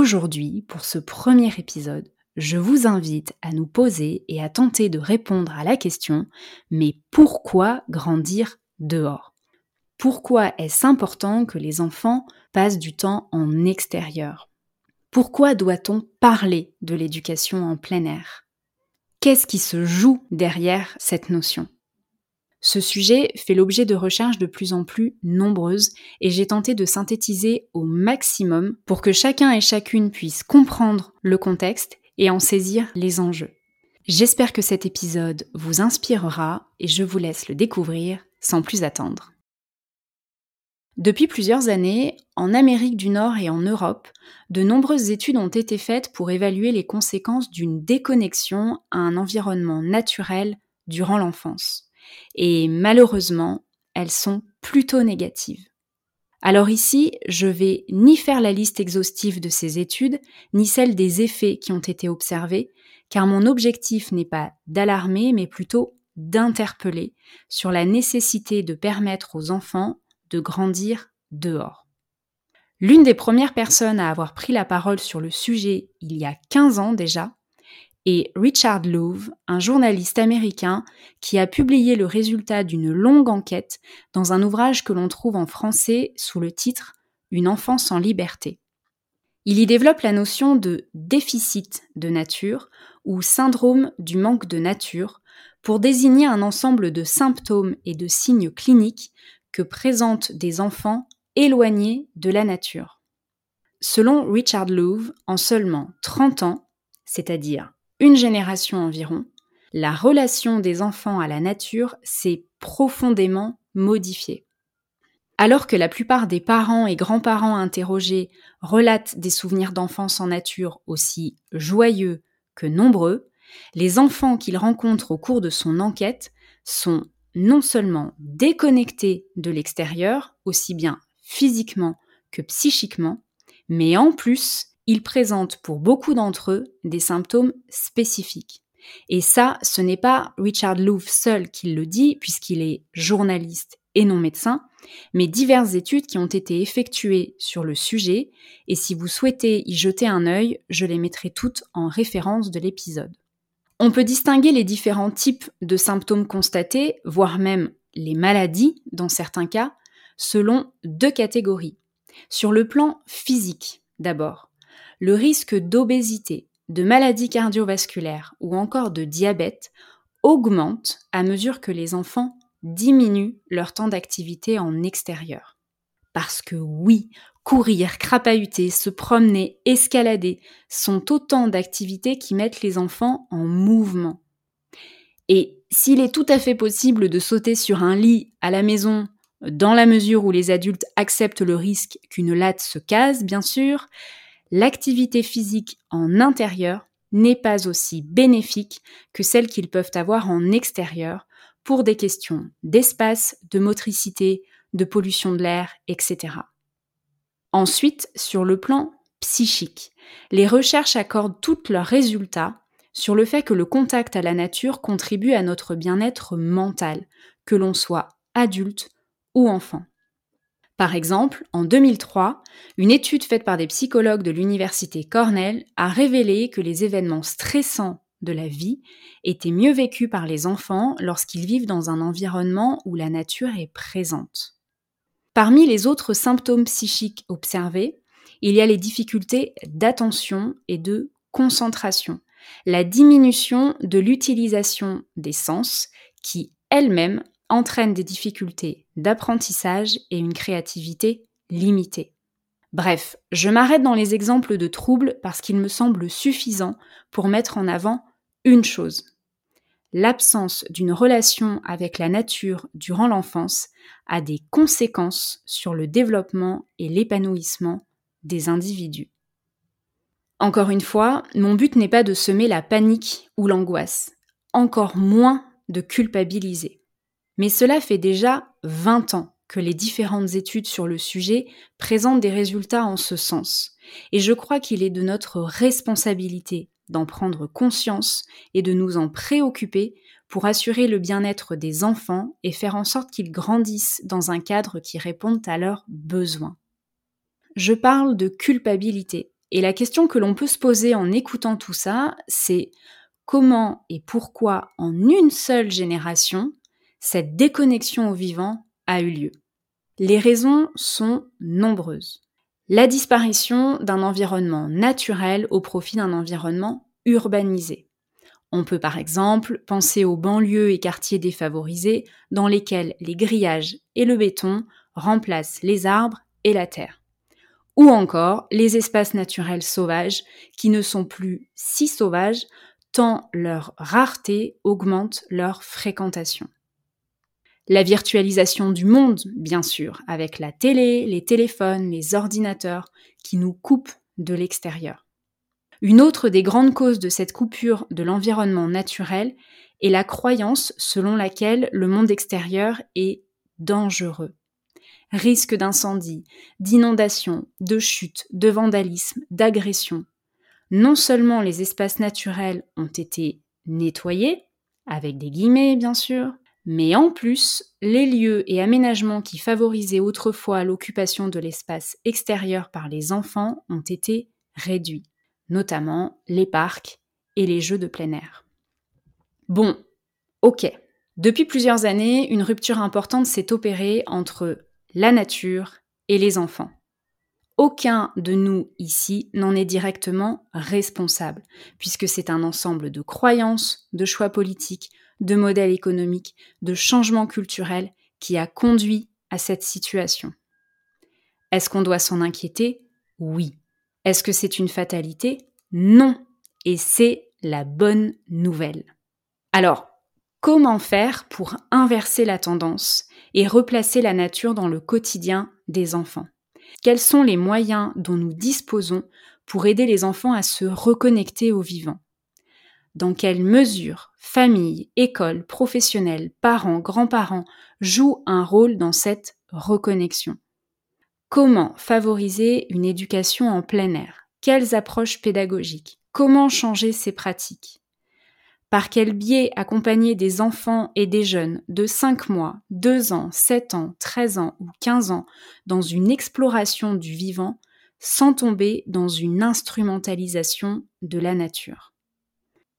Aujourd'hui, pour ce premier épisode, je vous invite à nous poser et à tenter de répondre à la question mais pourquoi grandir dehors? Pourquoi est-ce important que les enfants passent du temps en extérieur? Pourquoi doit-on parler de l'éducation en plein air? Qu'est-ce qui se joue derrière cette notion? Ce sujet fait l'objet de recherches de plus en plus nombreuses et j'ai tenté de synthétiser au maximum pour que chacun et chacune puisse comprendre le contexte et en saisir les enjeux. J'espère que cet épisode vous inspirera et je vous laisse le découvrir sans plus attendre. Depuis plusieurs années, en Amérique du Nord et en Europe, de nombreuses études ont été faites pour évaluer les conséquences d'une déconnexion à un environnement naturel durant l'enfance. Et malheureusement, elles sont plutôt négatives. Alors ici, je vais ni faire la liste exhaustive de ces études, ni celle des effets qui ont été observés, car mon objectif n'est pas d'alarmer, mais plutôt d'interpeller sur la nécessité de permettre aux enfants de grandir dehors. L'une des premières personnes à avoir pris la parole sur le sujet il y a 15 ans déjà et Richard Louv, un journaliste américain qui a publié le résultat d'une longue enquête dans un ouvrage que l'on trouve en français sous le titre Une enfance en liberté. Il y développe la notion de déficit de nature ou syndrome du manque de nature pour désigner un ensemble de symptômes et de signes cliniques que présentent des enfants éloignés de la nature. Selon Richard Louv, en seulement 30 ans, c'est-à-dire une génération environ, la relation des enfants à la nature s'est profondément modifiée. Alors que la plupart des parents et grands-parents interrogés relatent des souvenirs d'enfance en nature aussi joyeux que nombreux, les enfants qu'ils rencontrent au cours de son enquête sont non seulement déconnectés de l'extérieur, aussi bien physiquement que psychiquement, mais en plus ils présentent pour beaucoup d'entre eux des symptômes spécifiques. Et ça, ce n'est pas Richard Louv seul qui le dit, puisqu'il est journaliste et non médecin, mais diverses études qui ont été effectuées sur le sujet, et si vous souhaitez y jeter un œil, je les mettrai toutes en référence de l'épisode. On peut distinguer les différents types de symptômes constatés, voire même les maladies dans certains cas, selon deux catégories. Sur le plan physique, d'abord le risque d'obésité, de maladies cardiovasculaires ou encore de diabète augmente à mesure que les enfants diminuent leur temps d'activité en extérieur. Parce que oui, courir, crapahuter, se promener, escalader sont autant d'activités qui mettent les enfants en mouvement. Et s'il est tout à fait possible de sauter sur un lit à la maison dans la mesure où les adultes acceptent le risque qu'une latte se case, bien sûr, l'activité physique en intérieur n'est pas aussi bénéfique que celle qu'ils peuvent avoir en extérieur pour des questions d'espace, de motricité, de pollution de l'air, etc. Ensuite, sur le plan psychique, les recherches accordent tous leurs résultats sur le fait que le contact à la nature contribue à notre bien-être mental, que l'on soit adulte ou enfant. Par exemple, en 2003, une étude faite par des psychologues de l'université Cornell a révélé que les événements stressants de la vie étaient mieux vécus par les enfants lorsqu'ils vivent dans un environnement où la nature est présente. Parmi les autres symptômes psychiques observés, Il y a les difficultés d'attention et de concentration, la diminution de l'utilisation des sens qui elle-même entraîne des difficultés d'apprentissage et une créativité limitée. Bref, je m'arrête dans les exemples de troubles parce qu'il me semble suffisant pour mettre en avant une chose. L'absence d'une relation avec la nature durant l'enfance a des conséquences sur le développement et l'épanouissement des individus. Encore une fois, mon but n'est pas de semer la panique ou l'angoisse, encore moins de culpabiliser. Mais cela fait déjà 20 ans que les différentes études sur le sujet présentent des résultats en ce sens. Et je crois qu'il est de notre responsabilité d'en prendre conscience et de nous en préoccuper pour assurer le bien-être des enfants et faire en sorte qu'ils grandissent dans un cadre qui réponde à leurs besoins. Je parle de culpabilité. Et la question que l'on peut se poser en écoutant tout ça, c'est comment et pourquoi en une seule génération cette déconnexion au vivant a eu lieu. Les raisons sont nombreuses. La disparition d'un environnement naturel au profit d'un environnement urbanisé. On peut par exemple penser aux banlieues et quartiers défavorisés dans lesquels les grillages et le béton remplacent les arbres et la terre. Ou encore les espaces naturels sauvages qui ne sont plus si sauvages tant leur rareté augmente leur fréquentation. La virtualisation du monde, bien sûr, avec la télé, les téléphones, les ordinateurs, qui nous coupent de l'extérieur. Une autre des grandes causes de cette coupure de l'environnement naturel est la croyance selon laquelle le monde extérieur est dangereux. Risque d'incendie, d'inondation, de chute, de vandalisme, d'agression, non seulement les espaces naturels ont été nettoyés, avec des guillemets bien sûr, mais en plus, les lieux et aménagements qui favorisaient autrefois l'occupation de l'espace extérieur par les enfants ont été réduits, notamment les parcs et les jeux de plein air. Bon, ok. Depuis plusieurs années, une rupture importante s'est opérée entre la nature et les enfants. Aucun de nous ici n'en est directement responsable, puisque c'est un ensemble de croyances, de choix politiques, de modèles économiques, de changements culturels qui a conduit à cette situation. Est-ce qu'on doit s'en inquiéter? Oui. Est-ce que c'est une fatalité? Non. Et c'est la bonne nouvelle. Alors, comment faire pour inverser la tendance et replacer la nature dans le quotidien des enfants? Quels sont les moyens dont nous disposons pour aider les enfants à se reconnecter au vivant Dans quelle mesure famille, école, professionnels, parents, grands-parents jouent un rôle dans cette reconnexion? Comment favoriser une éducation en plein air? Quelles approches pédagogiques? Comment changer ces pratiques? Par quel biais accompagner des enfants et des jeunes de 5 mois, 2 ans, 7 ans, 13 ans ou 15 ans dans une exploration du vivant sans tomber dans une instrumentalisation de la nature?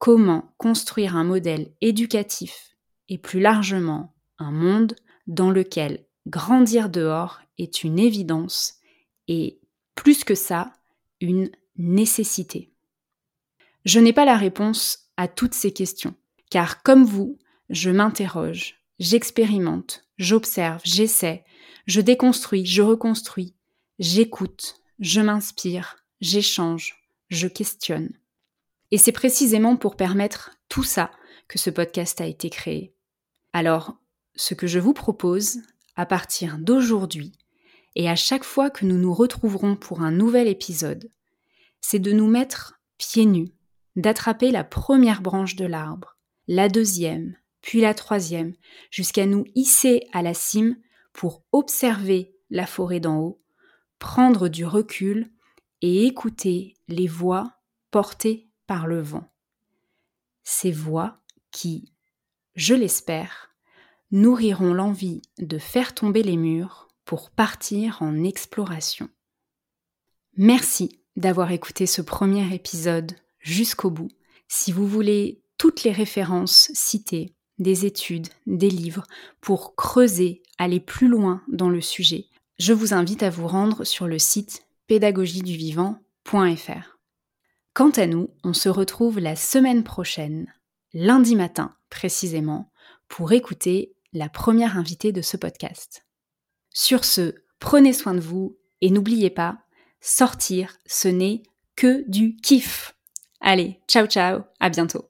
Comment construire un modèle éducatif et plus largement un monde dans lequel grandir dehors est une évidence et, plus que ça, une nécessité Je n'ai pas la réponse à toutes ces questions. Car comme vous, je m'interroge, j'expérimente, j'observe, j'essaie, je déconstruis, je reconstruis, j'écoute, je m'inspire, j'échange, je questionne. Et c'est précisément pour permettre tout ça que ce podcast a été créé. Alors, ce que je vous propose, à partir d'aujourd'hui, et à chaque fois que nous nous retrouverons pour un nouvel épisode, c'est de nous mettre pieds nus d'attraper la première branche de l'arbre, la deuxième, puis la troisième, jusqu'à nous hisser à la cime pour observer la forêt d'en haut, prendre du recul et écouter les voix portées le vent. Ces voix qui, je l'espère, nourriront l'envie de faire tomber les murs pour partir en exploration. Merci d'avoir écouté ce premier épisode jusqu'au bout. Si vous voulez toutes les références citées, des études, des livres, pour creuser, aller plus loin dans le sujet, je vous invite à vous rendre sur le site pédagogieduvivant.fr. Quant à nous, on se retrouve la semaine prochaine, lundi matin précisément, pour écouter la première invitée de ce podcast. Sur ce, prenez soin de vous et n'oubliez pas, sortir, ce n'est que du kiff. Allez, ciao ciao, à bientôt.